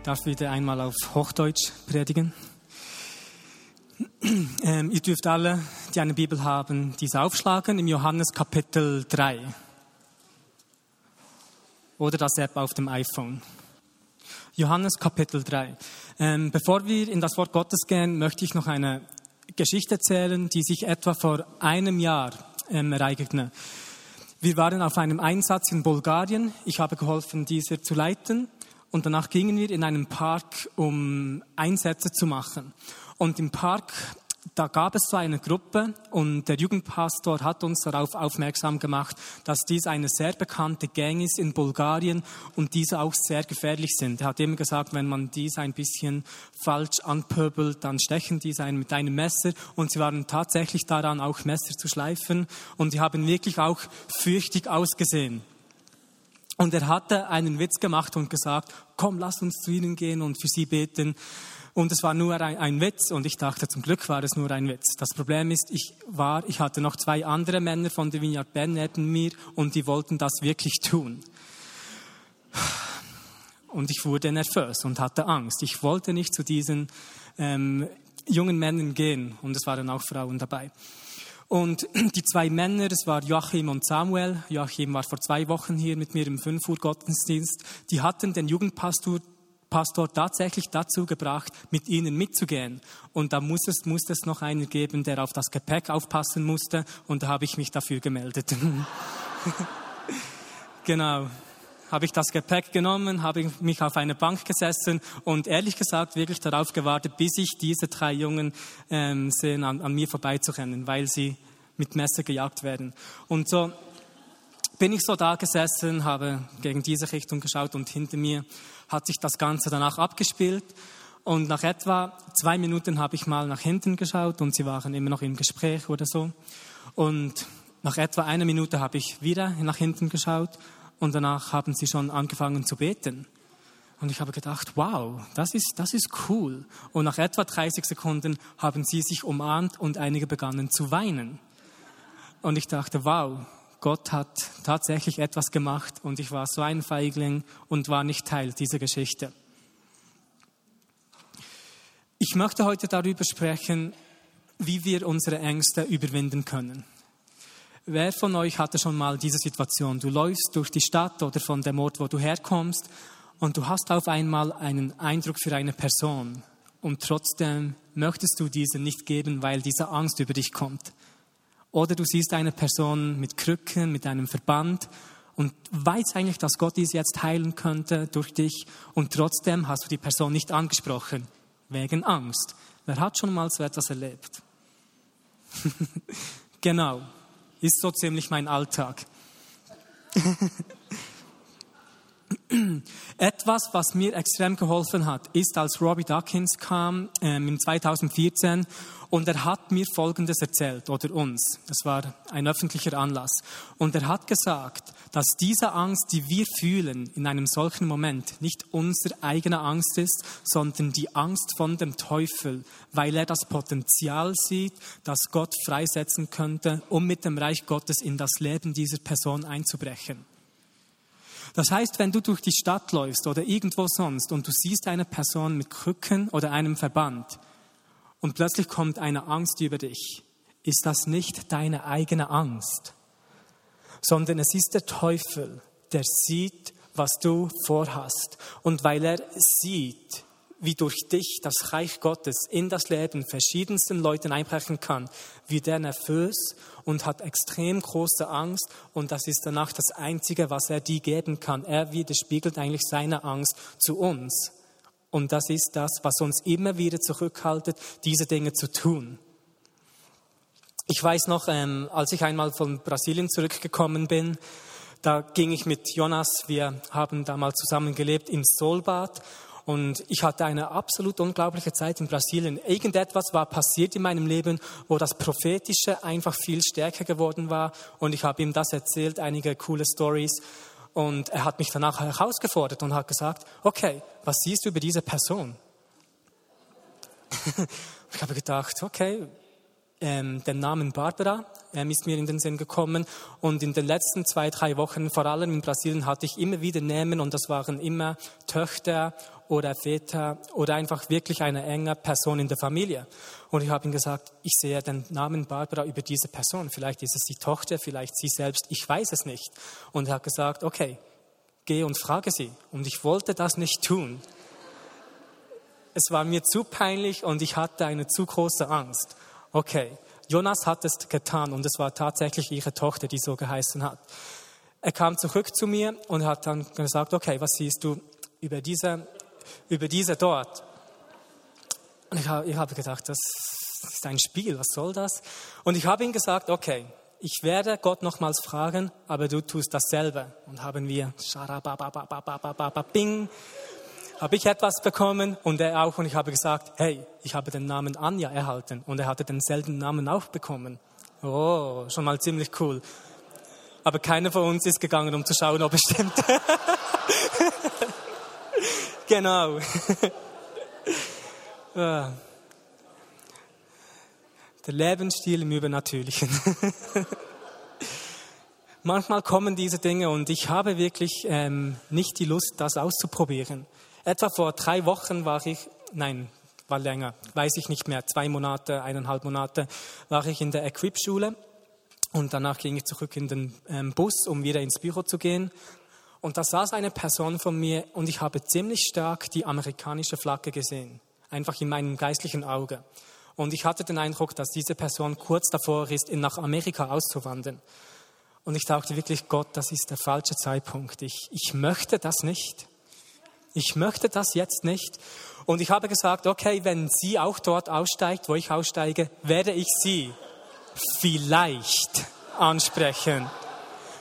Ich darf wieder einmal auf Hochdeutsch predigen. Ähm, ihr dürft alle, die eine Bibel haben, diese aufschlagen im Johannes Kapitel 3. Oder das App auf dem iPhone. Johannes Kapitel 3. Ähm, bevor wir in das Wort Gottes gehen, möchte ich noch eine Geschichte erzählen, die sich etwa vor einem Jahr ähm, ereignete. Wir waren auf einem Einsatz in Bulgarien. Ich habe geholfen, dieser zu leiten. Und danach gingen wir in einen Park, um Einsätze zu machen. Und im Park, da gab es so eine Gruppe und der Jugendpastor hat uns darauf aufmerksam gemacht, dass dies eine sehr bekannte Gang ist in Bulgarien und diese auch sehr gefährlich sind. Er hat immer gesagt, wenn man dies ein bisschen falsch anpöbelt, dann stechen diese einen mit einem Messer und sie waren tatsächlich daran, auch Messer zu schleifen und sie haben wirklich auch fürchtig ausgesehen. Und er hatte einen Witz gemacht und gesagt, komm, lass uns zu ihnen gehen und für sie beten. Und es war nur ein, ein, Witz und ich dachte, zum Glück war es nur ein Witz. Das Problem ist, ich war, ich hatte noch zwei andere Männer von der Vineyard Ben neben mir und die wollten das wirklich tun. Und ich wurde nervös und hatte Angst. Ich wollte nicht zu diesen ähm, jungen Männern gehen und es waren auch Frauen dabei. Und die zwei Männer, das war Joachim und Samuel. Joachim war vor zwei Wochen hier mit mir im 5 Uhr Gottesdienst. Die hatten den Jugendpastor Pastor tatsächlich dazu gebracht, mit ihnen mitzugehen. Und da muss es, muss es noch einen geben, der auf das Gepäck aufpassen musste. Und da habe ich mich dafür gemeldet. genau. Habe ich das Gepäck genommen, habe mich auf eine Bank gesessen und ehrlich gesagt wirklich darauf gewartet, bis ich diese drei Jungen ähm, sehen, an, an mir vorbeizurennen, weil sie mit Messer gejagt werden. Und so bin ich so da gesessen, habe gegen diese Richtung geschaut und hinter mir hat sich das Ganze danach abgespielt. Und nach etwa zwei Minuten habe ich mal nach hinten geschaut und sie waren immer noch im Gespräch oder so. Und nach etwa einer Minute habe ich wieder nach hinten geschaut und danach haben sie schon angefangen zu beten. Und ich habe gedacht, wow, das ist, das ist cool. Und nach etwa 30 Sekunden haben sie sich umarmt und einige begannen zu weinen. Und ich dachte, wow, Gott hat tatsächlich etwas gemacht und ich war so ein Feigling und war nicht Teil dieser Geschichte. Ich möchte heute darüber sprechen, wie wir unsere Ängste überwinden können. Wer von euch hatte schon mal diese Situation? Du läufst durch die Stadt oder von dem Ort, wo du herkommst, und du hast auf einmal einen Eindruck für eine Person. Und trotzdem möchtest du diesen nicht geben, weil diese Angst über dich kommt. Oder du siehst eine Person mit Krücken, mit einem Verband und weißt eigentlich, dass Gott dies jetzt heilen könnte durch dich und trotzdem hast du die Person nicht angesprochen, wegen Angst. Wer hat schon mal so etwas erlebt? genau, ist so ziemlich mein Alltag. Etwas, was mir extrem geholfen hat, ist, als Robbie Dawkins kam ähm, im 2014 und er hat mir Folgendes erzählt, oder uns. Das war ein öffentlicher Anlass. Und er hat gesagt, dass diese Angst, die wir fühlen in einem solchen Moment, nicht unsere eigene Angst ist, sondern die Angst von dem Teufel, weil er das Potenzial sieht, das Gott freisetzen könnte, um mit dem Reich Gottes in das Leben dieser Person einzubrechen. Das heißt, wenn du durch die Stadt läufst oder irgendwo sonst und du siehst eine Person mit Krücken oder einem Verband und plötzlich kommt eine Angst über dich, ist das nicht deine eigene Angst, sondern es ist der Teufel, der sieht, was du vorhast. Und weil er sieht, wie durch dich das Reich Gottes in das Leben verschiedensten Leuten einbrechen kann, wird er nervös und hat extrem große Angst und das ist danach das Einzige, was er dir geben kann. Er widerspiegelt eigentlich seine Angst zu uns. Und das ist das, was uns immer wieder zurückhaltet, diese Dinge zu tun. Ich weiß noch, ähm, als ich einmal von Brasilien zurückgekommen bin, Da ging ich mit Jonas, wir haben damals zusammen gelebt, ins Solbad und ich hatte eine absolut unglaubliche Zeit in Brasilien. Irgendetwas war passiert in meinem Leben, wo das Prophetische einfach viel stärker geworden war. Und ich habe ihm das erzählt, einige coole Stories. Und er hat mich danach herausgefordert und hat gesagt, okay, was siehst du über diese Person? ich habe gedacht, okay, ähm, den Namen Barbara ähm, ist mir in den Sinn gekommen. Und in den letzten zwei, drei Wochen, vor allem in Brasilien, hatte ich immer wieder Namen und das waren immer Töchter oder Väter oder einfach wirklich eine enge Person in der Familie. Und ich habe ihm gesagt, ich sehe den Namen Barbara über diese Person. Vielleicht ist es die Tochter, vielleicht sie selbst, ich weiß es nicht. Und er hat gesagt, okay, geh und frage sie. Und ich wollte das nicht tun. Es war mir zu peinlich und ich hatte eine zu große Angst. Okay, Jonas hat es getan und es war tatsächlich ihre Tochter, die so geheißen hat. Er kam zurück zu mir und hat dann gesagt, okay, was siehst du über diese, über diese dort? Und ich, ich habe gedacht, das ist ein Spiel, was soll das? Und ich habe ihm gesagt, okay, ich werde Gott nochmals fragen, aber du tust dasselbe. Und haben wir, bing, habe ich etwas bekommen und er auch und ich habe gesagt, hey, ich habe den Namen Anja erhalten und er hatte denselben Namen auch bekommen. Oh, schon mal ziemlich cool. Aber keiner von uns ist gegangen, um zu schauen, ob es stimmt. genau. Ah. Der Lebensstil im Übernatürlichen. Manchmal kommen diese Dinge und ich habe wirklich ähm, nicht die Lust, das auszuprobieren. Etwa vor drei Wochen war ich, nein, war länger, weiß ich nicht mehr, zwei Monate, eineinhalb Monate, war ich in der Equip-Schule und danach ging ich zurück in den ähm, Bus, um wieder ins Büro zu gehen. Und da saß eine Person von mir und ich habe ziemlich stark die amerikanische Flagge gesehen, einfach in meinem geistlichen Auge. Und ich hatte den Eindruck, dass diese Person kurz davor ist, nach Amerika auszuwandern. Und ich dachte wirklich, Gott, das ist der falsche Zeitpunkt. Ich, ich möchte das nicht. Ich möchte das jetzt nicht. Und ich habe gesagt, okay, wenn sie auch dort aussteigt, wo ich aussteige, werde ich sie vielleicht ansprechen.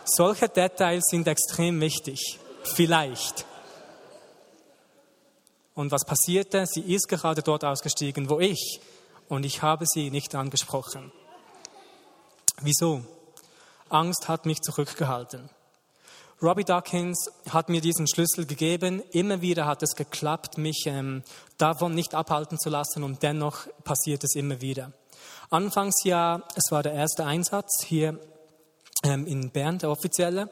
Solche Details sind extrem wichtig. Vielleicht. Und was passierte? Sie ist gerade dort ausgestiegen, wo ich. Und ich habe sie nicht angesprochen. Wieso? Angst hat mich zurückgehalten. Robbie Dawkins hat mir diesen Schlüssel gegeben. Immer wieder hat es geklappt, mich ähm, davon nicht abhalten zu lassen und dennoch passiert es immer wieder. Anfangsjahr, es war der erste Einsatz hier ähm, in Bern, der offizielle.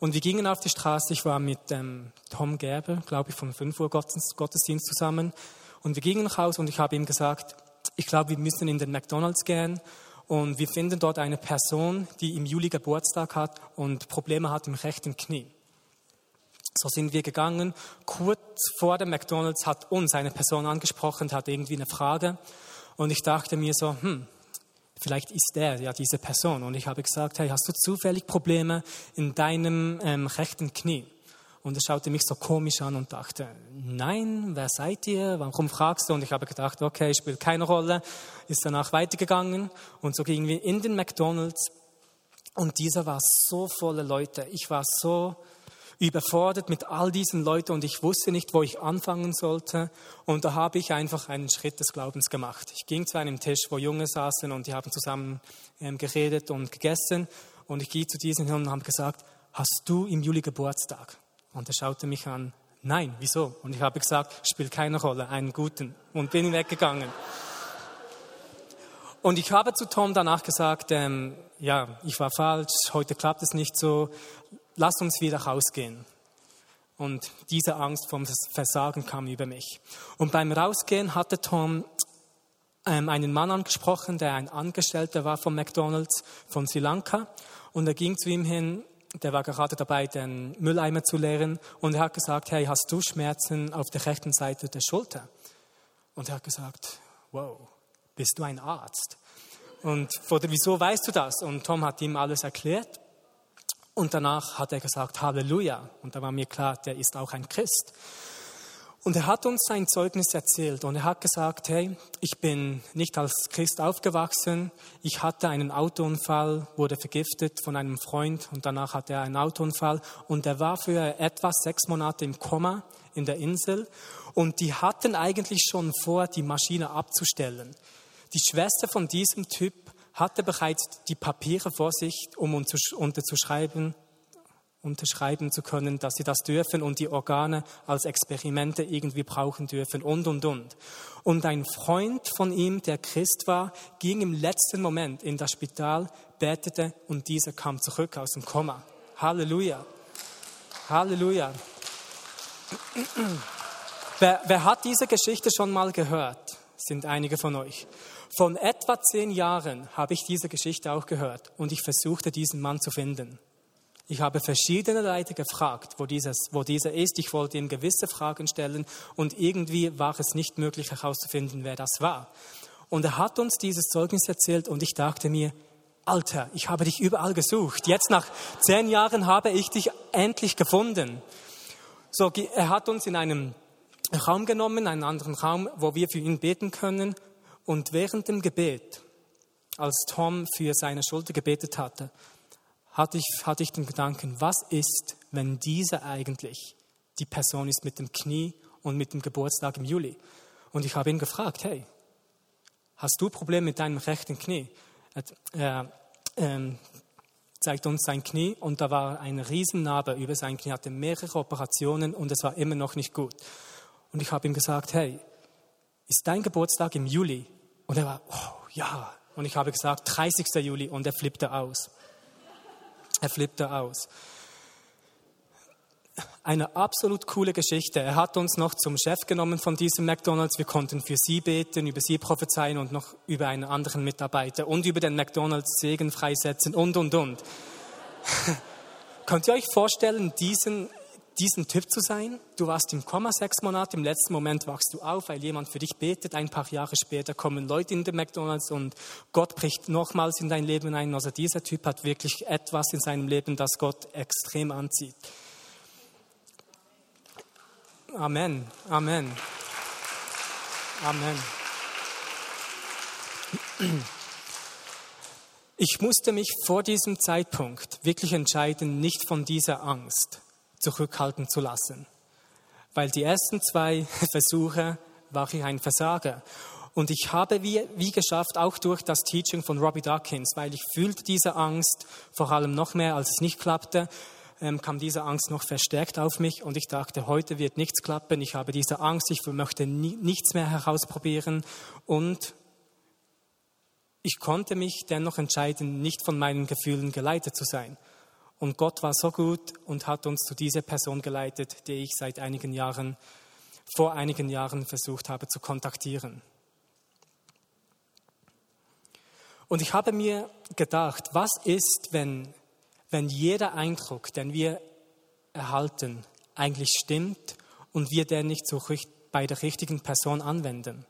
Und wir gingen auf die Straße. Ich war mit ähm, Tom Gerber, glaube ich, vom 5 Uhr Gottesdienst zusammen. Und wir gingen nach Hause und ich habe ihm gesagt, ich glaube, wir müssen in den McDonalds gehen und wir finden dort eine Person, die im Juli Geburtstag hat und Probleme hat im rechten Knie. So sind wir gegangen. Kurz vor dem McDonald's hat uns eine Person angesprochen, hat irgendwie eine Frage. Und ich dachte mir so, hm, vielleicht ist er ja diese Person. Und ich habe gesagt, hey, hast du zufällig Probleme in deinem ähm, rechten Knie? Und er schaute mich so komisch an und dachte, nein, wer seid ihr? Warum fragst du? Und ich habe gedacht, okay, spielt keine Rolle. Ist danach weitergegangen und so gingen wir in den McDonald's und dieser war so voller Leute. Ich war so überfordert mit all diesen Leuten und ich wusste nicht, wo ich anfangen sollte. Und da habe ich einfach einen Schritt des Glaubens gemacht. Ich ging zu einem Tisch, wo Junge saßen und die haben zusammen ähm, geredet und gegessen. Und ich gehe zu diesen hin und habe gesagt, hast du im Juli Geburtstag? Und er schaute mich an, nein, wieso? Und ich habe gesagt, spielt keine Rolle, einen guten. Und bin weggegangen. Und ich habe zu Tom danach gesagt, ähm, ja, ich war falsch, heute klappt es nicht so, lass uns wieder rausgehen. Und diese Angst vom Versagen kam über mich. Und beim Rausgehen hatte Tom ähm, einen Mann angesprochen, der ein Angestellter war von McDonald's von Sri Lanka. Und er ging zu ihm hin der war gerade dabei, den Mülleimer zu leeren und er hat gesagt, hey, hast du Schmerzen auf der rechten Seite der Schulter? Und er hat gesagt, wow, bist du ein Arzt? Und wieso weißt du das? Und Tom hat ihm alles erklärt. Und danach hat er gesagt, Halleluja. Und da war mir klar, der ist auch ein Christ. Und er hat uns sein Zeugnis erzählt und er hat gesagt, hey, ich bin nicht als Christ aufgewachsen, ich hatte einen Autounfall, wurde vergiftet von einem Freund und danach hatte er einen Autounfall. Und er war für etwa sechs Monate im Koma in der Insel. Und die hatten eigentlich schon vor, die Maschine abzustellen. Die Schwester von diesem Typ hatte bereits die Papiere vor sich, um unterzuschreiben, unterschreiben zu können, dass sie das dürfen und die Organe als Experimente irgendwie brauchen dürfen und, und, und. Und ein Freund von ihm, der Christ war, ging im letzten Moment in das Spital, betete und dieser kam zurück aus dem Koma. Halleluja. Halleluja. Wer, wer hat diese Geschichte schon mal gehört? Sind einige von euch. Von etwa zehn Jahren habe ich diese Geschichte auch gehört und ich versuchte, diesen Mann zu finden. Ich habe verschiedene Leute gefragt, wo, dieses, wo dieser ist. Ich wollte ihm gewisse Fragen stellen und irgendwie war es nicht möglich herauszufinden, wer das war. Und er hat uns dieses Zeugnis erzählt und ich dachte mir, Alter, ich habe dich überall gesucht. Jetzt nach zehn Jahren habe ich dich endlich gefunden. So, er hat uns in einem Raum genommen, einen anderen Raum, wo wir für ihn beten können. Und während dem Gebet, als Tom für seine Schulter gebetet hatte, hatte ich, hatte ich den Gedanken, was ist, wenn dieser eigentlich die Person ist mit dem Knie und mit dem Geburtstag im Juli? Und ich habe ihn gefragt, hey, hast du Probleme mit deinem rechten Knie? Er äh, zeigt uns sein Knie und da war eine Riesennarbe über sein Knie, hatte mehrere Operationen und es war immer noch nicht gut. Und ich habe ihm gesagt, hey, ist dein Geburtstag im Juli? Und er war, oh ja. Und ich habe gesagt, 30. Juli und er flippte aus. Er flippte aus. Eine absolut coole Geschichte. Er hat uns noch zum Chef genommen von diesem McDonald's. Wir konnten für sie beten, über sie prophezeien und noch über einen anderen Mitarbeiter und über den McDonald's Segen freisetzen und, und, und. Könnt ihr euch vorstellen, diesen diesen Typ zu sein. Du warst im Komma sechs Monate, im letzten Moment wachst du auf, weil jemand für dich betet. Ein paar Jahre später kommen Leute in den McDonalds und Gott bricht nochmals in dein Leben ein. Also dieser Typ hat wirklich etwas in seinem Leben, das Gott extrem anzieht. Amen, Amen, Amen. Ich musste mich vor diesem Zeitpunkt wirklich entscheiden, nicht von dieser Angst zurückhalten zu lassen. Weil die ersten zwei Versuche war ich ein Versager. Und ich habe wie, wie geschafft, auch durch das Teaching von Robbie Dawkins, weil ich fühlte diese Angst vor allem noch mehr, als es nicht klappte, ähm, kam diese Angst noch verstärkt auf mich und ich dachte, heute wird nichts klappen, ich habe diese Angst, ich möchte nie, nichts mehr herausprobieren und ich konnte mich dennoch entscheiden, nicht von meinen Gefühlen geleitet zu sein. Und Gott war so gut und hat uns zu dieser Person geleitet, die ich seit einigen Jahren, vor einigen Jahren versucht habe zu kontaktieren. Und ich habe mir gedacht, was ist, wenn, wenn jeder Eindruck, den wir erhalten, eigentlich stimmt und wir den nicht so bei der richtigen Person anwenden?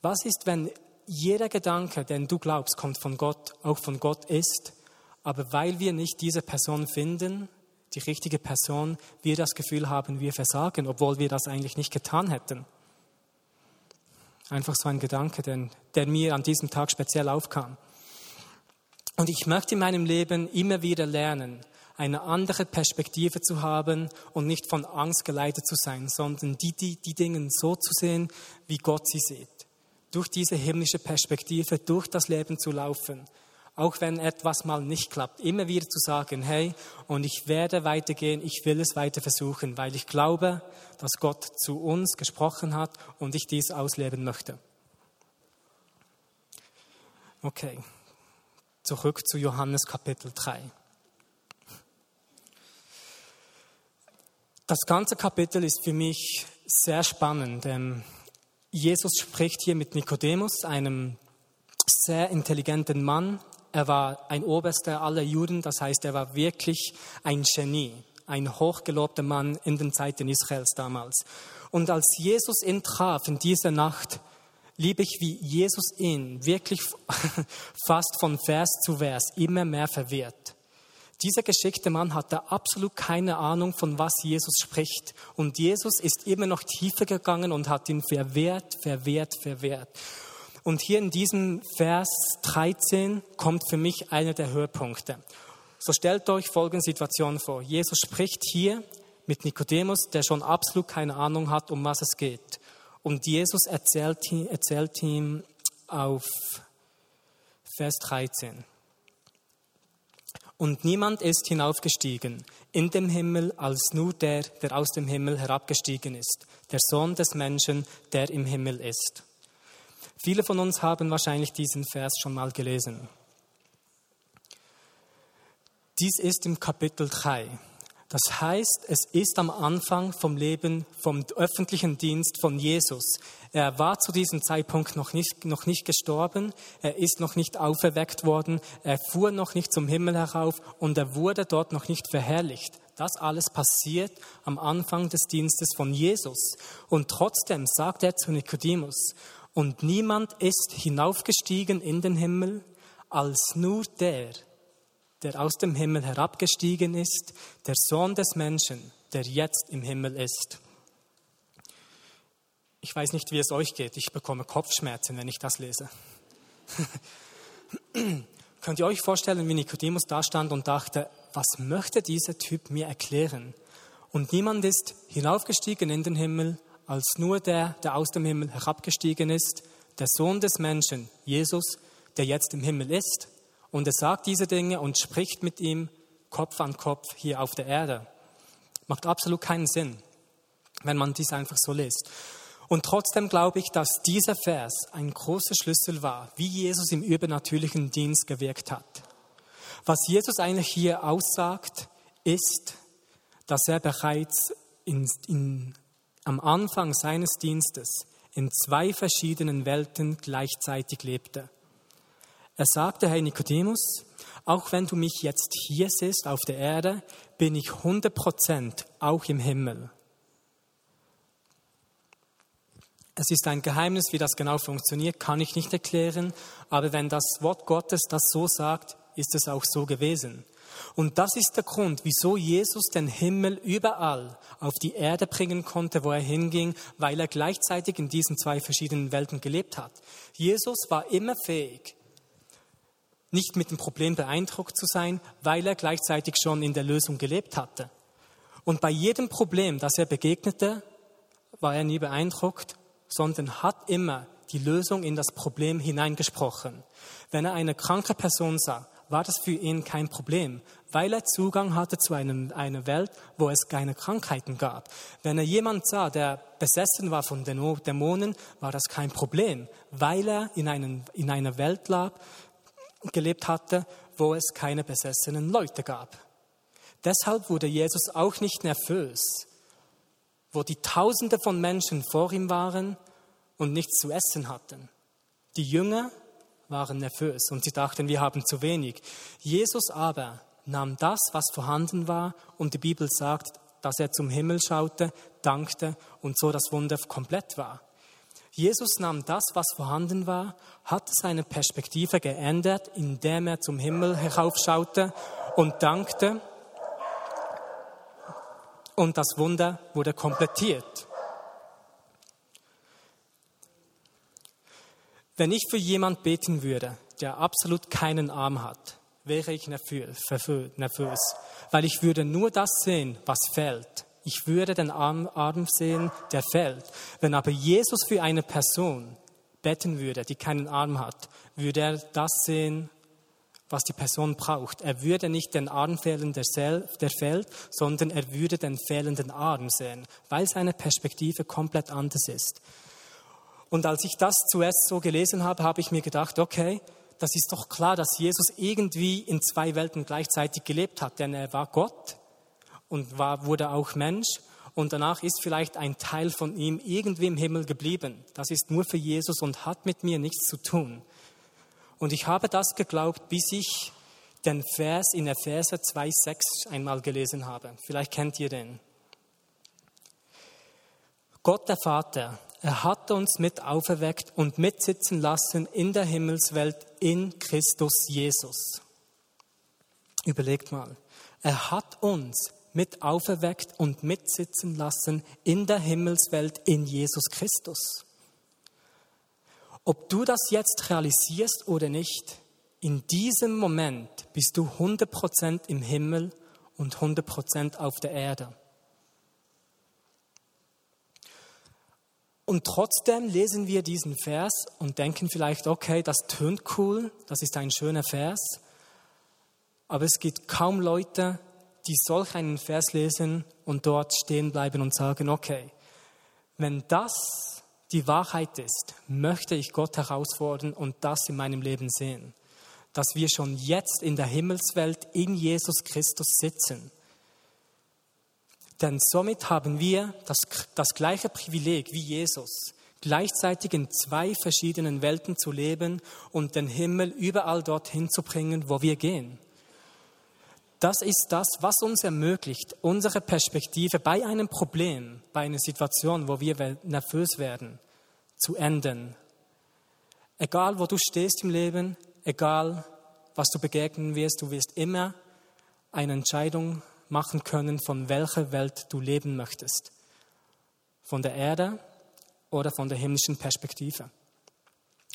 Was ist, wenn jeder Gedanke, den du glaubst, kommt von Gott, auch von Gott ist, aber weil wir nicht diese Person finden, die richtige Person, wir das Gefühl haben, wir versagen, obwohl wir das eigentlich nicht getan hätten. Einfach so ein Gedanke, den, der mir an diesem Tag speziell aufkam. Und ich möchte in meinem Leben immer wieder lernen, eine andere Perspektive zu haben und nicht von Angst geleitet zu sein, sondern die, die, die Dinge so zu sehen, wie Gott sie sieht. Durch diese himmlische Perspektive, durch das Leben zu laufen auch wenn etwas mal nicht klappt, immer wieder zu sagen, hey, und ich werde weitergehen, ich will es weiter versuchen, weil ich glaube, dass Gott zu uns gesprochen hat und ich dies ausleben möchte. Okay, zurück zu Johannes Kapitel 3. Das ganze Kapitel ist für mich sehr spannend. Jesus spricht hier mit Nikodemus, einem sehr intelligenten Mann, er war ein Oberster aller Juden, das heißt, er war wirklich ein Genie, ein hochgelobter Mann in den Zeiten Israels damals. Und als Jesus ihn traf in dieser Nacht, liebe ich, wie Jesus ihn wirklich fast von Vers zu Vers immer mehr verwirrt. Dieser geschickte Mann hatte absolut keine Ahnung, von was Jesus spricht. Und Jesus ist immer noch tiefer gegangen und hat ihn verwehrt, verwehrt, verwehrt. Und hier in diesem Vers 13 kommt für mich einer der Höhepunkte. So stellt euch folgende Situation vor. Jesus spricht hier mit Nikodemus, der schon absolut keine Ahnung hat, um was es geht. Und Jesus erzählt, erzählt ihm auf Vers 13. Und niemand ist hinaufgestiegen in dem Himmel als nur der, der aus dem Himmel herabgestiegen ist, der Sohn des Menschen, der im Himmel ist. Viele von uns haben wahrscheinlich diesen Vers schon mal gelesen. Dies ist im Kapitel 3. Das heißt, es ist am Anfang vom Leben, vom öffentlichen Dienst von Jesus. Er war zu diesem Zeitpunkt noch nicht, noch nicht gestorben, er ist noch nicht auferweckt worden, er fuhr noch nicht zum Himmel herauf und er wurde dort noch nicht verherrlicht. Das alles passiert am Anfang des Dienstes von Jesus. Und trotzdem sagt er zu Nikodemus, und niemand ist hinaufgestiegen in den Himmel als nur der, der aus dem Himmel herabgestiegen ist, der Sohn des Menschen, der jetzt im Himmel ist. Ich weiß nicht, wie es euch geht. Ich bekomme Kopfschmerzen, wenn ich das lese. Könnt ihr euch vorstellen, wie Nikodemus da stand und dachte, was möchte dieser Typ mir erklären? Und niemand ist hinaufgestiegen in den Himmel, als nur der, der aus dem Himmel herabgestiegen ist, der Sohn des Menschen, Jesus, der jetzt im Himmel ist. Und er sagt diese Dinge und spricht mit ihm Kopf an Kopf hier auf der Erde. Macht absolut keinen Sinn, wenn man dies einfach so liest. Und trotzdem glaube ich, dass dieser Vers ein großer Schlüssel war, wie Jesus im übernatürlichen Dienst gewirkt hat. Was Jesus eigentlich hier aussagt, ist, dass er bereits in, in, am Anfang seines Dienstes in zwei verschiedenen Welten gleichzeitig lebte. Er sagte, hey Nikodemus, auch wenn du mich jetzt hier siehst auf der Erde, bin ich 100% auch im Himmel. Es ist ein Geheimnis, wie das genau funktioniert, kann ich nicht erklären, aber wenn das Wort Gottes das so sagt, ist es auch so gewesen. Und das ist der Grund, wieso Jesus den Himmel überall auf die Erde bringen konnte, wo er hinging, weil er gleichzeitig in diesen zwei verschiedenen Welten gelebt hat. Jesus war immer fähig, nicht mit dem Problem beeindruckt zu sein, weil er gleichzeitig schon in der Lösung gelebt hatte. Und bei jedem Problem, das er begegnete, war er nie beeindruckt, sondern hat immer die Lösung in das Problem hineingesprochen. Wenn er eine kranke Person sah, war das für ihn kein Problem, weil er Zugang hatte zu einem, einer Welt, wo es keine Krankheiten gab. Wenn er jemand sah, der besessen war von Dämonen, war das kein Problem, weil er in, einen, in einer Welt lag, gelebt hatte, wo es keine besessenen Leute gab. Deshalb wurde Jesus auch nicht nervös, wo die Tausende von Menschen vor ihm waren und nichts zu essen hatten. Die Jünger waren nervös und sie dachten, wir haben zu wenig. Jesus aber nahm das, was vorhanden war, und die Bibel sagt, dass er zum Himmel schaute, dankte und so das Wunder komplett war. Jesus nahm das, was vorhanden war, hat seine Perspektive geändert, indem er zum Himmel heraufschaute und dankte. Und das Wunder wurde komplettiert. Wenn ich für jemand beten würde, der absolut keinen Arm hat, wäre ich nervös, weil ich würde nur das sehen, was fällt. Ich würde den Arm, sehen, der fällt. Wenn aber Jesus für eine Person beten würde, die keinen Arm hat, würde er das sehen, was die Person braucht. Er würde nicht den Arm fehlen, der, der fällt, sondern er würde den fehlenden Arm sehen, weil seine Perspektive komplett anders ist. Und als ich das zuerst so gelesen habe, habe ich mir gedacht, okay, das ist doch klar, dass Jesus irgendwie in zwei Welten gleichzeitig gelebt hat, denn er war Gott und war, wurde auch Mensch. Und danach ist vielleicht ein Teil von ihm irgendwie im Himmel geblieben. Das ist nur für Jesus und hat mit mir nichts zu tun. Und ich habe das geglaubt, bis ich den Vers in Epheser 2,6 einmal gelesen habe. Vielleicht kennt ihr den. Gott der Vater, er hat uns mit auferweckt und mitsitzen lassen in der Himmelswelt in Christus Jesus. Überlegt mal, er hat uns mit auferweckt und mitsitzen lassen in der Himmelswelt in Jesus Christus. Ob du das jetzt realisierst oder nicht, in diesem Moment bist du 100% im Himmel und 100% auf der Erde. Und trotzdem lesen wir diesen Vers und denken vielleicht, okay, das tönt cool, das ist ein schöner Vers, aber es gibt kaum Leute, die solch einen Vers lesen und dort stehen bleiben und sagen, okay, wenn das die Wahrheit ist, möchte ich Gott herausfordern und das in meinem Leben sehen, dass wir schon jetzt in der Himmelswelt in Jesus Christus sitzen denn somit haben wir das, das gleiche Privileg wie Jesus, gleichzeitig in zwei verschiedenen Welten zu leben und den Himmel überall dorthin zu bringen, wo wir gehen. Das ist das, was uns ermöglicht, unsere Perspektive bei einem Problem, bei einer Situation, wo wir nervös werden, zu ändern. Egal, wo du stehst im Leben, egal, was du begegnen wirst, du wirst immer eine Entscheidung machen können, von welcher Welt du leben möchtest. Von der Erde oder von der himmlischen Perspektive.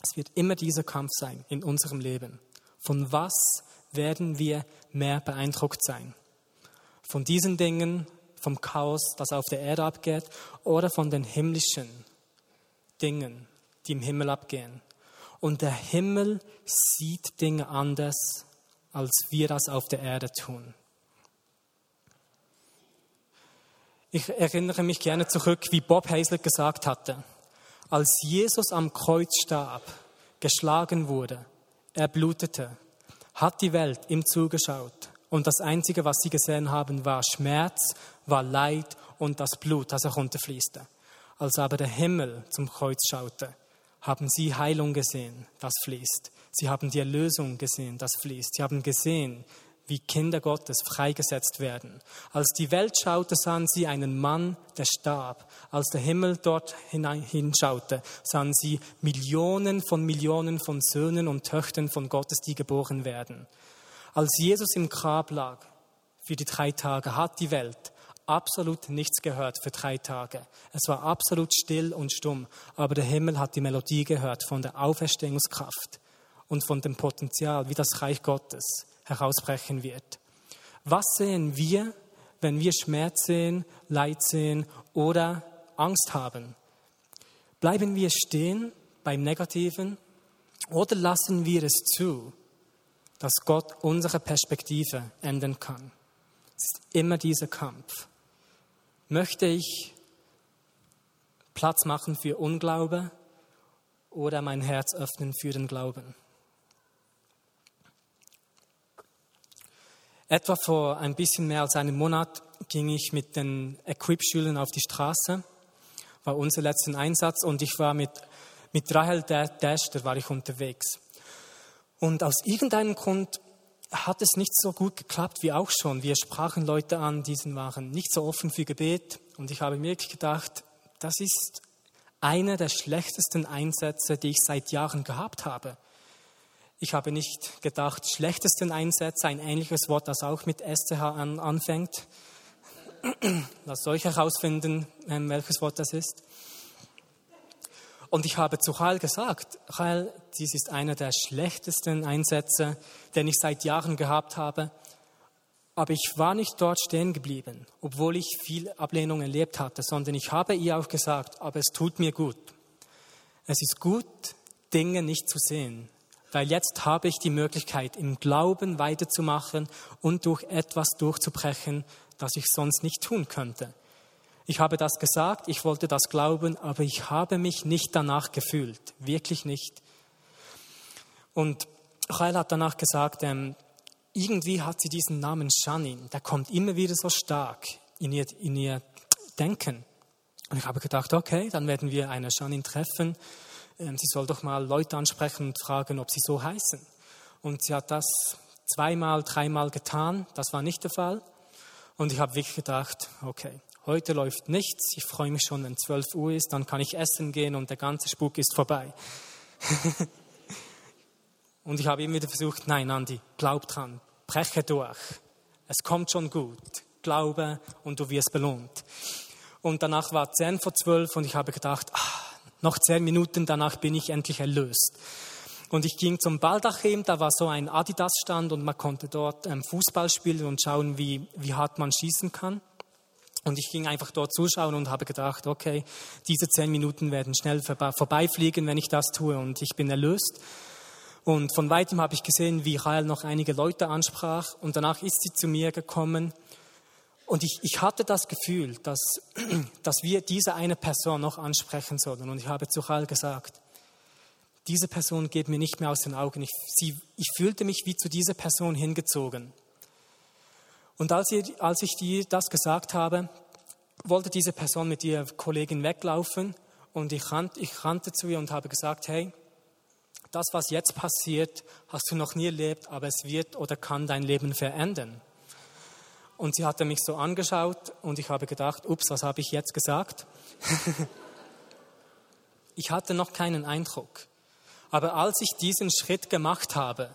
Es wird immer dieser Kampf sein in unserem Leben. Von was werden wir mehr beeindruckt sein? Von diesen Dingen, vom Chaos, das auf der Erde abgeht, oder von den himmlischen Dingen, die im Himmel abgehen. Und der Himmel sieht Dinge anders, als wir das auf der Erde tun. Ich erinnere mich gerne zurück, wie Bob Hazlett gesagt hatte. Als Jesus am Kreuz starb, geschlagen wurde, er blutete, hat die Welt ihm zugeschaut. Und das Einzige, was sie gesehen haben, war Schmerz, war Leid und das Blut, das er runterfließte. Als aber der Himmel zum Kreuz schaute, haben sie Heilung gesehen, das fließt. Sie haben die Erlösung gesehen, das fließt. Sie haben gesehen, wie Kinder Gottes freigesetzt werden. Als die Welt schaute, sahen sie einen Mann, der starb. Als der Himmel dort hinschaute, sahen sie Millionen von Millionen von Söhnen und Töchtern von Gottes, die geboren werden. Als Jesus im Grab lag für die drei Tage, hat die Welt absolut nichts gehört für drei Tage. Es war absolut still und stumm, aber der Himmel hat die Melodie gehört von der Auferstehungskraft und von dem Potenzial, wie das Reich Gottes herausbrechen wird. Was sehen wir, wenn wir Schmerz sehen, Leid sehen oder Angst haben? Bleiben wir stehen beim Negativen oder lassen wir es zu, dass Gott unsere Perspektive ändern kann? Es ist immer dieser Kampf. Möchte ich Platz machen für Unglaube oder mein Herz öffnen für den Glauben? Etwa vor ein bisschen mehr als einem Monat ging ich mit den Equip-Schülern auf die Straße, war unser letzter Einsatz und ich war mit, mit Rahel Dashter war ich unterwegs. Und aus irgendeinem Grund hat es nicht so gut geklappt wie auch schon. Wir sprachen Leute an, die waren nicht so offen für Gebet und ich habe mir wirklich gedacht, das ist einer der schlechtesten Einsätze, die ich seit Jahren gehabt habe. Ich habe nicht gedacht, schlechtesten Einsätze, ein ähnliches Wort, das auch mit SCH an, anfängt. Lasst euch herausfinden, ähm, welches Wort das ist. Und ich habe zu Chael gesagt, Chael, dies ist einer der schlechtesten Einsätze, den ich seit Jahren gehabt habe. Aber ich war nicht dort stehen geblieben, obwohl ich viel Ablehnung erlebt hatte, sondern ich habe ihr auch gesagt, aber es tut mir gut. Es ist gut, Dinge nicht zu sehen, weil jetzt habe ich die Möglichkeit, im Glauben weiterzumachen und durch etwas durchzubrechen, das ich sonst nicht tun könnte. Ich habe das gesagt, ich wollte das glauben, aber ich habe mich nicht danach gefühlt, wirklich nicht. Und Rael hat danach gesagt, ähm, irgendwie hat sie diesen Namen Shanin, der kommt immer wieder so stark in ihr, in ihr Denken. Und ich habe gedacht, okay, dann werden wir eine Shanin treffen sie soll doch mal Leute ansprechen und fragen, ob sie so heißen. Und sie hat das zweimal, dreimal getan. Das war nicht der Fall. Und ich habe wirklich gedacht, okay, heute läuft nichts. Ich freue mich schon, wenn 12 Uhr ist, dann kann ich essen gehen und der ganze Spuk ist vorbei. und ich habe immer wieder versucht, nein, Andi, glaub dran. breche durch. Es kommt schon gut. Glaube und du wirst belohnt. Und danach war 10 vor 12 und ich habe gedacht, ah, noch 10 Minuten, danach bin ich endlich erlöst. Und ich ging zum Baldachim, da war so ein Adidas-Stand und man konnte dort ähm, Fußball spielen und schauen, wie, wie hart man schießen kann. Und ich ging einfach dort zuschauen und habe gedacht, okay, diese zehn Minuten werden schnell vorbeifliegen, wenn ich das tue und ich bin erlöst. Und von weitem habe ich gesehen, wie Rael noch einige Leute ansprach und danach ist sie zu mir gekommen und ich, ich hatte das Gefühl, dass, dass wir diese eine Person noch ansprechen sollen. Und ich habe zu Rael gesagt, diese Person geht mir nicht mehr aus den Augen. Ich, sie, ich fühlte mich wie zu dieser Person hingezogen. Und als ich, als ich dir das gesagt habe, wollte diese Person mit ihrer Kollegin weglaufen und ich, rannte, ich rannte zu ihr und habe gesagt, hey, das, was jetzt passiert, hast du noch nie erlebt, aber es wird oder kann dein Leben verändern. Und sie hatte mich so angeschaut und ich habe gedacht, ups, was habe ich jetzt gesagt? ich hatte noch keinen Eindruck. Aber als ich diesen Schritt gemacht habe,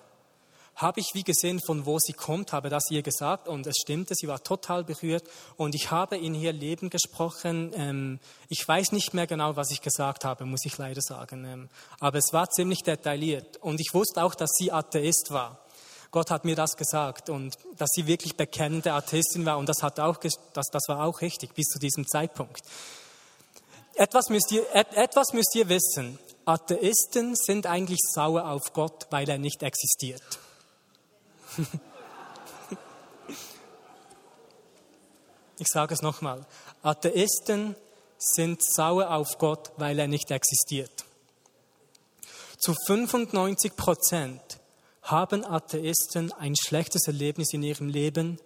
habe ich wie gesehen, von wo sie kommt, habe das ihr gesagt und es stimmte, sie war total berührt und ich habe in ihr Leben gesprochen. Ähm, ich weiß nicht mehr genau, was ich gesagt habe, muss ich leider sagen, ähm, aber es war ziemlich detailliert und ich wusste auch, dass sie Atheist war. Gott hat mir das gesagt und dass sie wirklich bekennende Atheistin war und das, hat auch, das, das war auch richtig bis zu diesem Zeitpunkt. Etwas müsst, ihr, etwas müsst ihr wissen. Atheisten sind eigentlich sauer auf Gott, weil er nicht existiert. Ich sage es nochmal. Atheisten sind sauer auf Gott, weil er nicht existiert. Zu 95 Prozent haben Atheisten ein schlechtes Erlebnis in ihrem Leben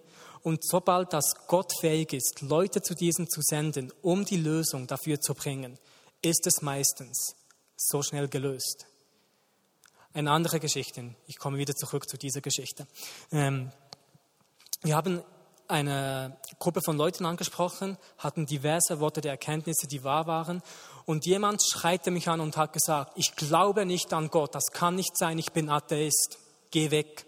und sobald das Gott fähig ist, Leute zu diesem zu senden, um die Lösung dafür zu bringen, ist es meistens so schnell gelöst eine andere Geschichte. Ich komme wieder zurück zu dieser Geschichte. Ähm, wir haben eine Gruppe von Leuten angesprochen, hatten diverse Worte der Erkenntnisse, die wahr waren. Und jemand schreite mich an und hat gesagt, ich glaube nicht an Gott, das kann nicht sein, ich bin Atheist, geh weg.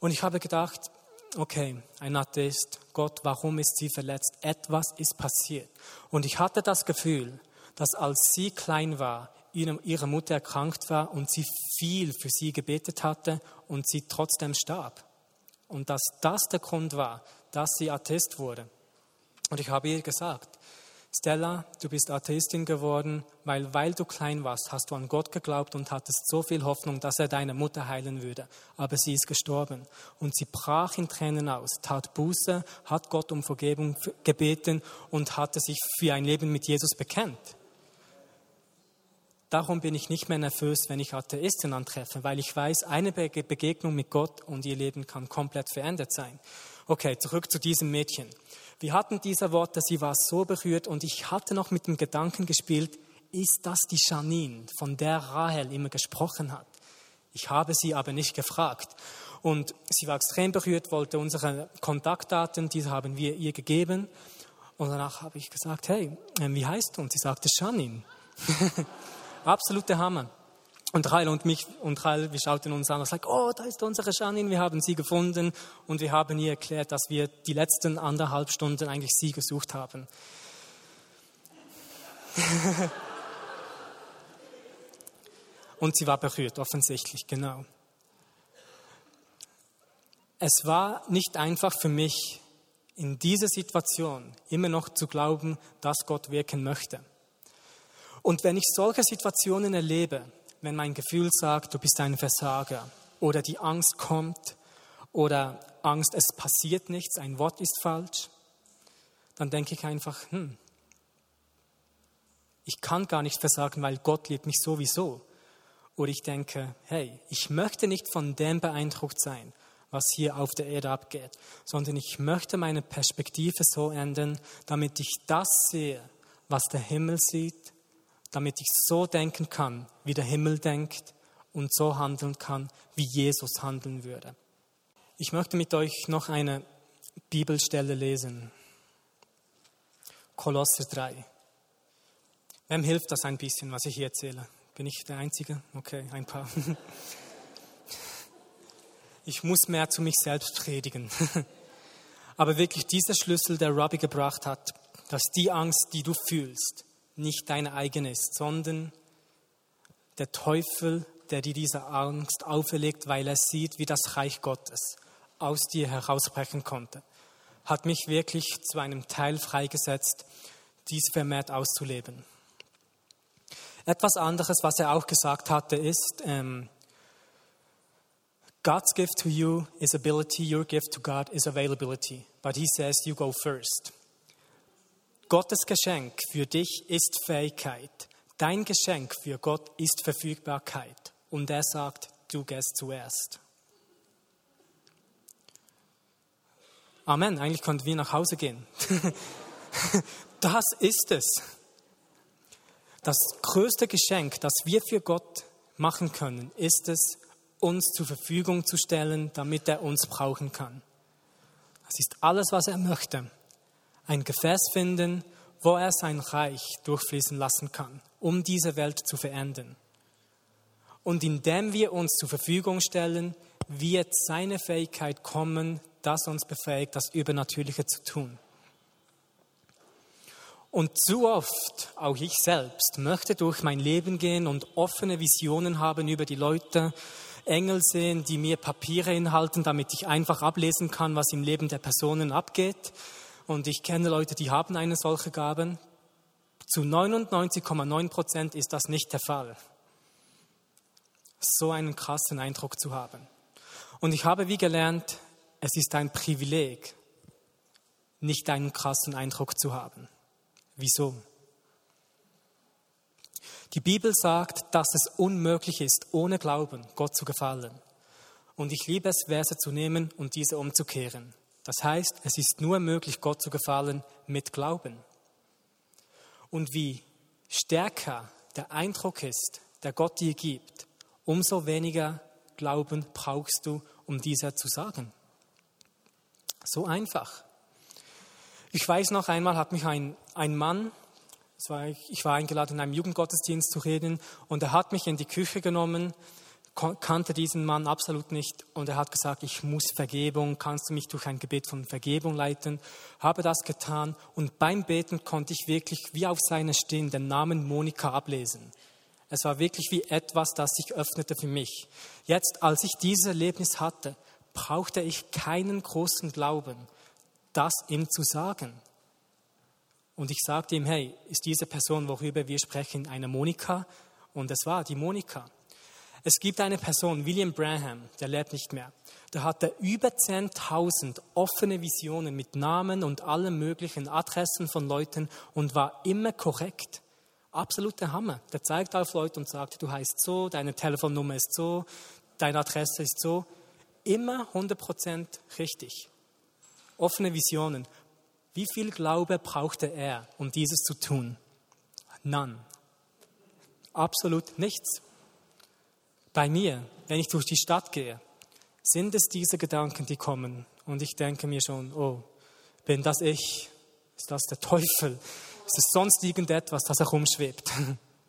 Und ich habe gedacht, okay, ein Atheist, Gott, warum ist sie verletzt? Etwas ist passiert. Und ich hatte das Gefühl, dass als sie klein war, ihre Mutter erkrankt war und sie viel für sie gebetet hatte und sie trotzdem starb. Und dass das der Grund war, dass sie Atheist wurde. Und ich habe ihr gesagt, Stella, du bist Atheistin geworden, weil, weil du klein warst, hast du an Gott geglaubt und hattest so viel Hoffnung, dass er deine Mutter heilen würde. Aber sie ist gestorben. Und sie brach in Tränen aus, tat Buße, hat Gott um Vergebung gebeten und hatte sich für ein Leben mit Jesus bekennt. Darum bin ich nicht mehr nervös, wenn ich Atheisten antreffe, weil ich weiß, eine Begegnung mit Gott und ihr Leben kann komplett verändert sein. Okay, zurück zu diesem Mädchen. Wir hatten diese Worte, sie war so berührt und ich hatte noch mit dem Gedanken gespielt, ist das die Janine, von der Rahel immer gesprochen hat? Ich habe sie aber nicht gefragt. Und sie war extrem berührt, wollte unsere Kontaktdaten, diese haben wir ihr gegeben. Und danach habe ich gesagt, hey, ähm, wie heißt du? Und sie sagte Janine. Absoluter Hammer. Und Rail und mich und Rail, wir schauten uns an und sagten, oh, da ist unsere Janine, wir haben sie gefunden und wir haben ihr erklärt, dass wir die letzten anderthalb Stunden eigentlich sie gesucht haben. und sie war berührt, offensichtlich, genau. Es war nicht einfach für mich, in dieser Situation immer noch zu glauben, dass Gott wirken möchte. Und wenn ich solche Situationen erlebe, wenn mein Gefühl sagt, du bist ein Versager oder die Angst kommt oder Angst, es passiert nichts, ein Wort ist falsch, dann denke ich einfach, hm, ich kann gar nicht versagen, weil Gott liebt mich sowieso. Oder ich denke, hey, ich möchte nicht von dem beeindruckt sein, was hier auf der Erde abgeht, sondern ich möchte meine Perspektive so ändern, damit ich das sehe, was der Himmel sieht damit ich so denken kann, wie der Himmel denkt und so handeln kann, wie Jesus handeln würde. Ich möchte mit euch noch eine Bibelstelle lesen. Kolosser 3. Wem hilft das ein bisschen, was ich hier erzähle? Bin ich der Einzige? Okay, ein paar. ich muss mehr zu mich selbst predigen. Aber wirklich dieser Schlüssel, der Robbie gebracht hat, dass die Angst, die du fühlst, nicht eigene ist, sondern der Teufel, der dir diese Angst auferlegt, weil er sieht, wie das Reich Gottes aus dir herausbrechen konnte, hat mich wirklich zu einem Teil freigesetzt, dies vermehrt auszuleben. Etwas anderes, was er auch gesagt hatte, ist, ähm, God's gift to you is ability, your gift to God is availability. But he says you go first. Gottes Geschenk für dich ist Fähigkeit. Dein Geschenk für Gott ist Verfügbarkeit. Und er sagt, du gehst zuerst. Amen. Eigentlich konnten wir nach Hause gehen. das ist es. Das größte Geschenk, das wir für Gott machen können, ist es, uns zur Verfügung zu stellen, damit er uns brauchen kann. Das ist alles, was er möchte. Ein Gefäß finden, wo er sein Reich durchfließen lassen kann, um diese Welt zu verändern. Und indem wir uns zur Verfügung stellen, wird seine Fähigkeit kommen, das uns befähigt, das Übernatürliche zu tun. Und zu oft, auch ich selbst, möchte durch mein Leben gehen und offene Visionen haben über die Leute, Engel sehen, die mir Papiere inhalten, damit ich einfach ablesen kann, was im Leben der Personen abgeht. Und ich kenne Leute, die haben eine solche Gaben. Zu 99,9 Prozent ist das nicht der Fall. So einen krassen Eindruck zu haben. Und ich habe wie gelernt, es ist ein Privileg, nicht einen krassen Eindruck zu haben. Wieso? Die Bibel sagt, dass es unmöglich ist, ohne Glauben Gott zu gefallen. Und ich liebe es, Verse zu nehmen und diese umzukehren. Das heißt, es ist nur möglich, Gott zu gefallen mit Glauben. Und wie stärker der Eindruck ist, der Gott dir gibt, umso weniger Glauben brauchst du, um dieser zu sagen. So einfach. Ich weiß noch einmal, hat mich ein, ein Mann war, ich war eingeladen, in einem Jugendgottesdienst zu reden und er hat mich in die Küche genommen, kannte diesen Mann absolut nicht und er hat gesagt, ich muss Vergebung, kannst du mich durch ein Gebet von Vergebung leiten? Habe das getan und beim Beten konnte ich wirklich wie auf seine Stirn den Namen Monika ablesen. Es war wirklich wie etwas, das sich öffnete für mich. Jetzt, als ich dieses Erlebnis hatte, brauchte ich keinen großen Glauben, das ihm zu sagen. Und ich sagte ihm, hey, ist diese Person, worüber wir sprechen, eine Monika? Und es war die Monika. Es gibt eine Person, William Branham, der lebt nicht mehr. Der hatte über 10.000 offene Visionen mit Namen und allen möglichen Adressen von Leuten und war immer korrekt. Absoluter Hammer. Der zeigt auf Leute und sagt, du heißt so, deine Telefonnummer ist so, deine Adresse ist so. Immer 100% richtig. Offene Visionen. Wie viel Glaube brauchte er, um dieses zu tun? None. Absolut nichts. Bei mir, wenn ich durch die Stadt gehe, sind es diese Gedanken, die kommen. Und ich denke mir schon, oh, bin das ich? Ist das der Teufel? Ist es sonst irgendetwas, das herumschwebt?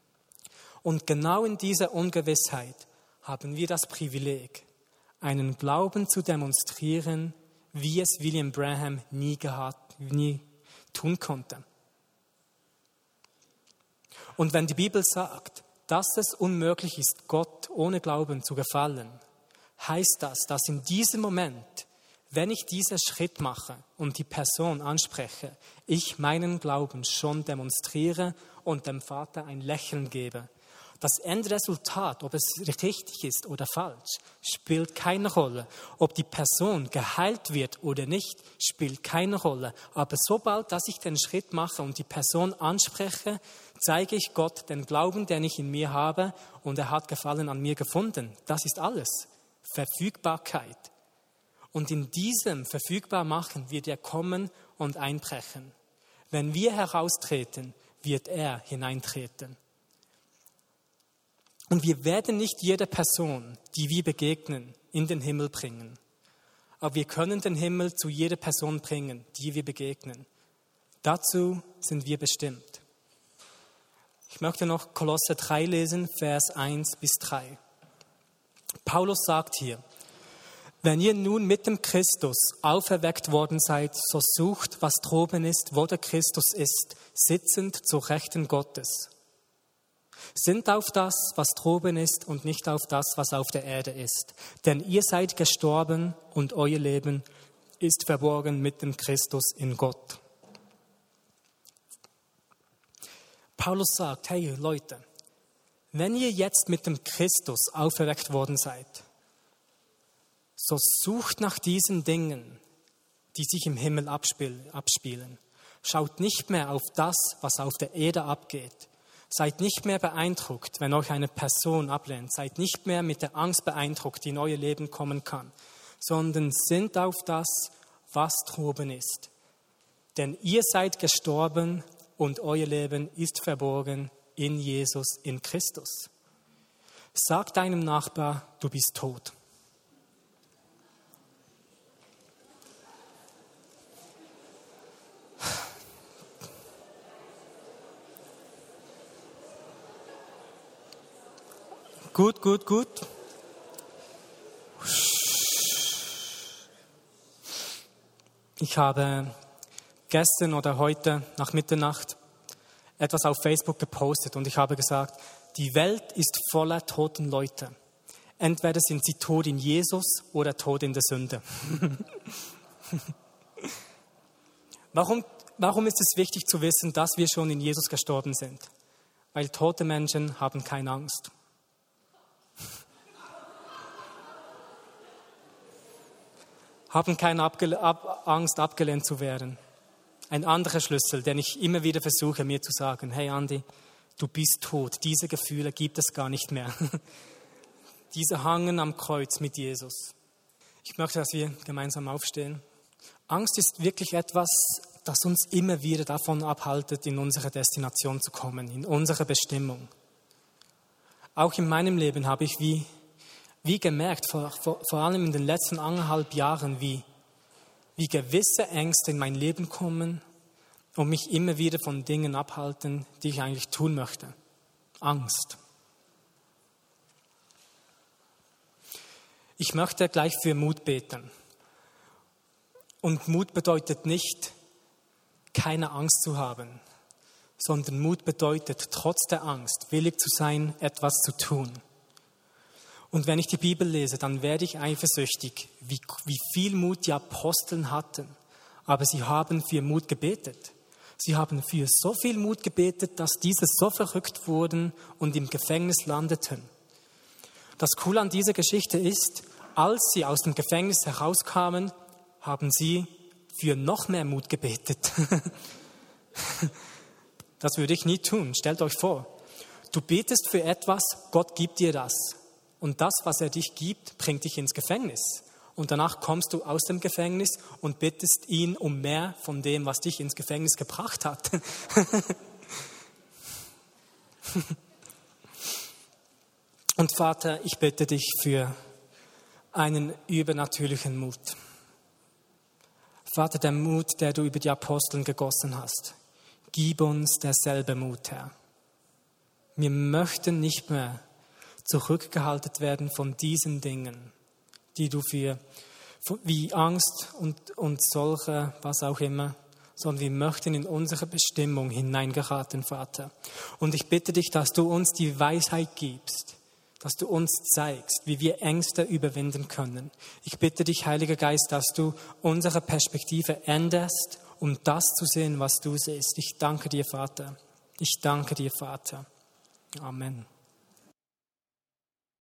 Und genau in dieser Ungewissheit haben wir das Privileg, einen Glauben zu demonstrieren, wie es William Braham nie gehabt nie tun konnte. Und wenn die Bibel sagt, dass es unmöglich ist, Gott ohne Glauben zu gefallen, heißt das, dass in diesem Moment, wenn ich diesen Schritt mache und die Person anspreche, ich meinen Glauben schon demonstriere und dem Vater ein Lächeln gebe. Das Endresultat, ob es richtig ist oder falsch, spielt keine Rolle. Ob die Person geheilt wird oder nicht, spielt keine Rolle. Aber sobald, dass ich den Schritt mache und die Person anspreche, zeige ich Gott den Glauben, den ich in mir habe und er hat Gefallen an mir gefunden. Das ist alles. Verfügbarkeit. Und in diesem Verfügbarmachen wird er kommen und einbrechen. Wenn wir heraustreten, wird er hineintreten. Und wir werden nicht jede Person, die wir begegnen, in den Himmel bringen. Aber wir können den Himmel zu jeder Person bringen, die wir begegnen. Dazu sind wir bestimmt. Ich möchte noch Kolosse 3 lesen, Vers 1 bis 3. Paulus sagt hier, Wenn ihr nun mit dem Christus auferweckt worden seid, so sucht, was droben ist, wo der Christus ist, sitzend zu Rechten Gottes. Sind auf das, was droben ist und nicht auf das, was auf der Erde ist. Denn ihr seid gestorben und euer Leben ist verborgen mit dem Christus in Gott. Paulus sagt, hey Leute, wenn ihr jetzt mit dem Christus auferweckt worden seid, so sucht nach diesen Dingen, die sich im Himmel abspielen. Schaut nicht mehr auf das, was auf der Erde abgeht. Seid nicht mehr beeindruckt, wenn euch eine Person ablehnt. Seid nicht mehr mit der Angst beeindruckt, die in euer Leben kommen kann, sondern sind auf das, was droben ist. Denn ihr seid gestorben und euer Leben ist verborgen in Jesus, in Christus. Sag deinem Nachbar, du bist tot. Gut, gut, gut. Ich habe gestern oder heute nach Mitternacht etwas auf Facebook gepostet und ich habe gesagt, die Welt ist voller toten Leute. Entweder sind sie tot in Jesus oder tot in der Sünde. warum, warum ist es wichtig zu wissen, dass wir schon in Jesus gestorben sind? Weil tote Menschen haben keine Angst. Haben keine Abge Ab Angst, abgelehnt zu werden. Ein anderer Schlüssel, den ich immer wieder versuche, mir zu sagen, hey Andi, du bist tot. Diese Gefühle gibt es gar nicht mehr. Diese hangen am Kreuz mit Jesus. Ich möchte, dass wir gemeinsam aufstehen. Angst ist wirklich etwas, das uns immer wieder davon abhaltet, in unsere Destination zu kommen, in unsere Bestimmung. Auch in meinem Leben habe ich wie wie gemerkt, vor, vor, vor allem in den letzten anderthalb Jahren, wie, wie gewisse Ängste in mein Leben kommen und mich immer wieder von Dingen abhalten, die ich eigentlich tun möchte. Angst. Ich möchte gleich für Mut beten. Und Mut bedeutet nicht, keine Angst zu haben, sondern Mut bedeutet, trotz der Angst willig zu sein, etwas zu tun. Und wenn ich die Bibel lese, dann werde ich eifersüchtig, wie, wie viel Mut die Aposteln hatten. Aber sie haben für Mut gebetet. Sie haben für so viel Mut gebetet, dass diese so verrückt wurden und im Gefängnis landeten. Das Coole an dieser Geschichte ist, als sie aus dem Gefängnis herauskamen, haben sie für noch mehr Mut gebetet. das würde ich nie tun. Stellt euch vor, du betest für etwas, Gott gibt dir das. Und das, was er dich gibt, bringt dich ins Gefängnis. Und danach kommst du aus dem Gefängnis und bittest ihn um mehr von dem, was dich ins Gefängnis gebracht hat. und Vater, ich bitte dich für einen übernatürlichen Mut. Vater, der Mut, der du über die Aposteln gegossen hast, gib uns derselbe Mut, Herr. Wir möchten nicht mehr zurückgehalten werden von diesen Dingen, die du für, wie Angst und, und solche, was auch immer, sondern wir möchten in unsere Bestimmung hineingeraten, Vater. Und ich bitte dich, dass du uns die Weisheit gibst, dass du uns zeigst, wie wir Ängste überwinden können. Ich bitte dich, Heiliger Geist, dass du unsere Perspektive änderst, um das zu sehen, was du siehst. Ich danke dir, Vater. Ich danke dir, Vater. Amen.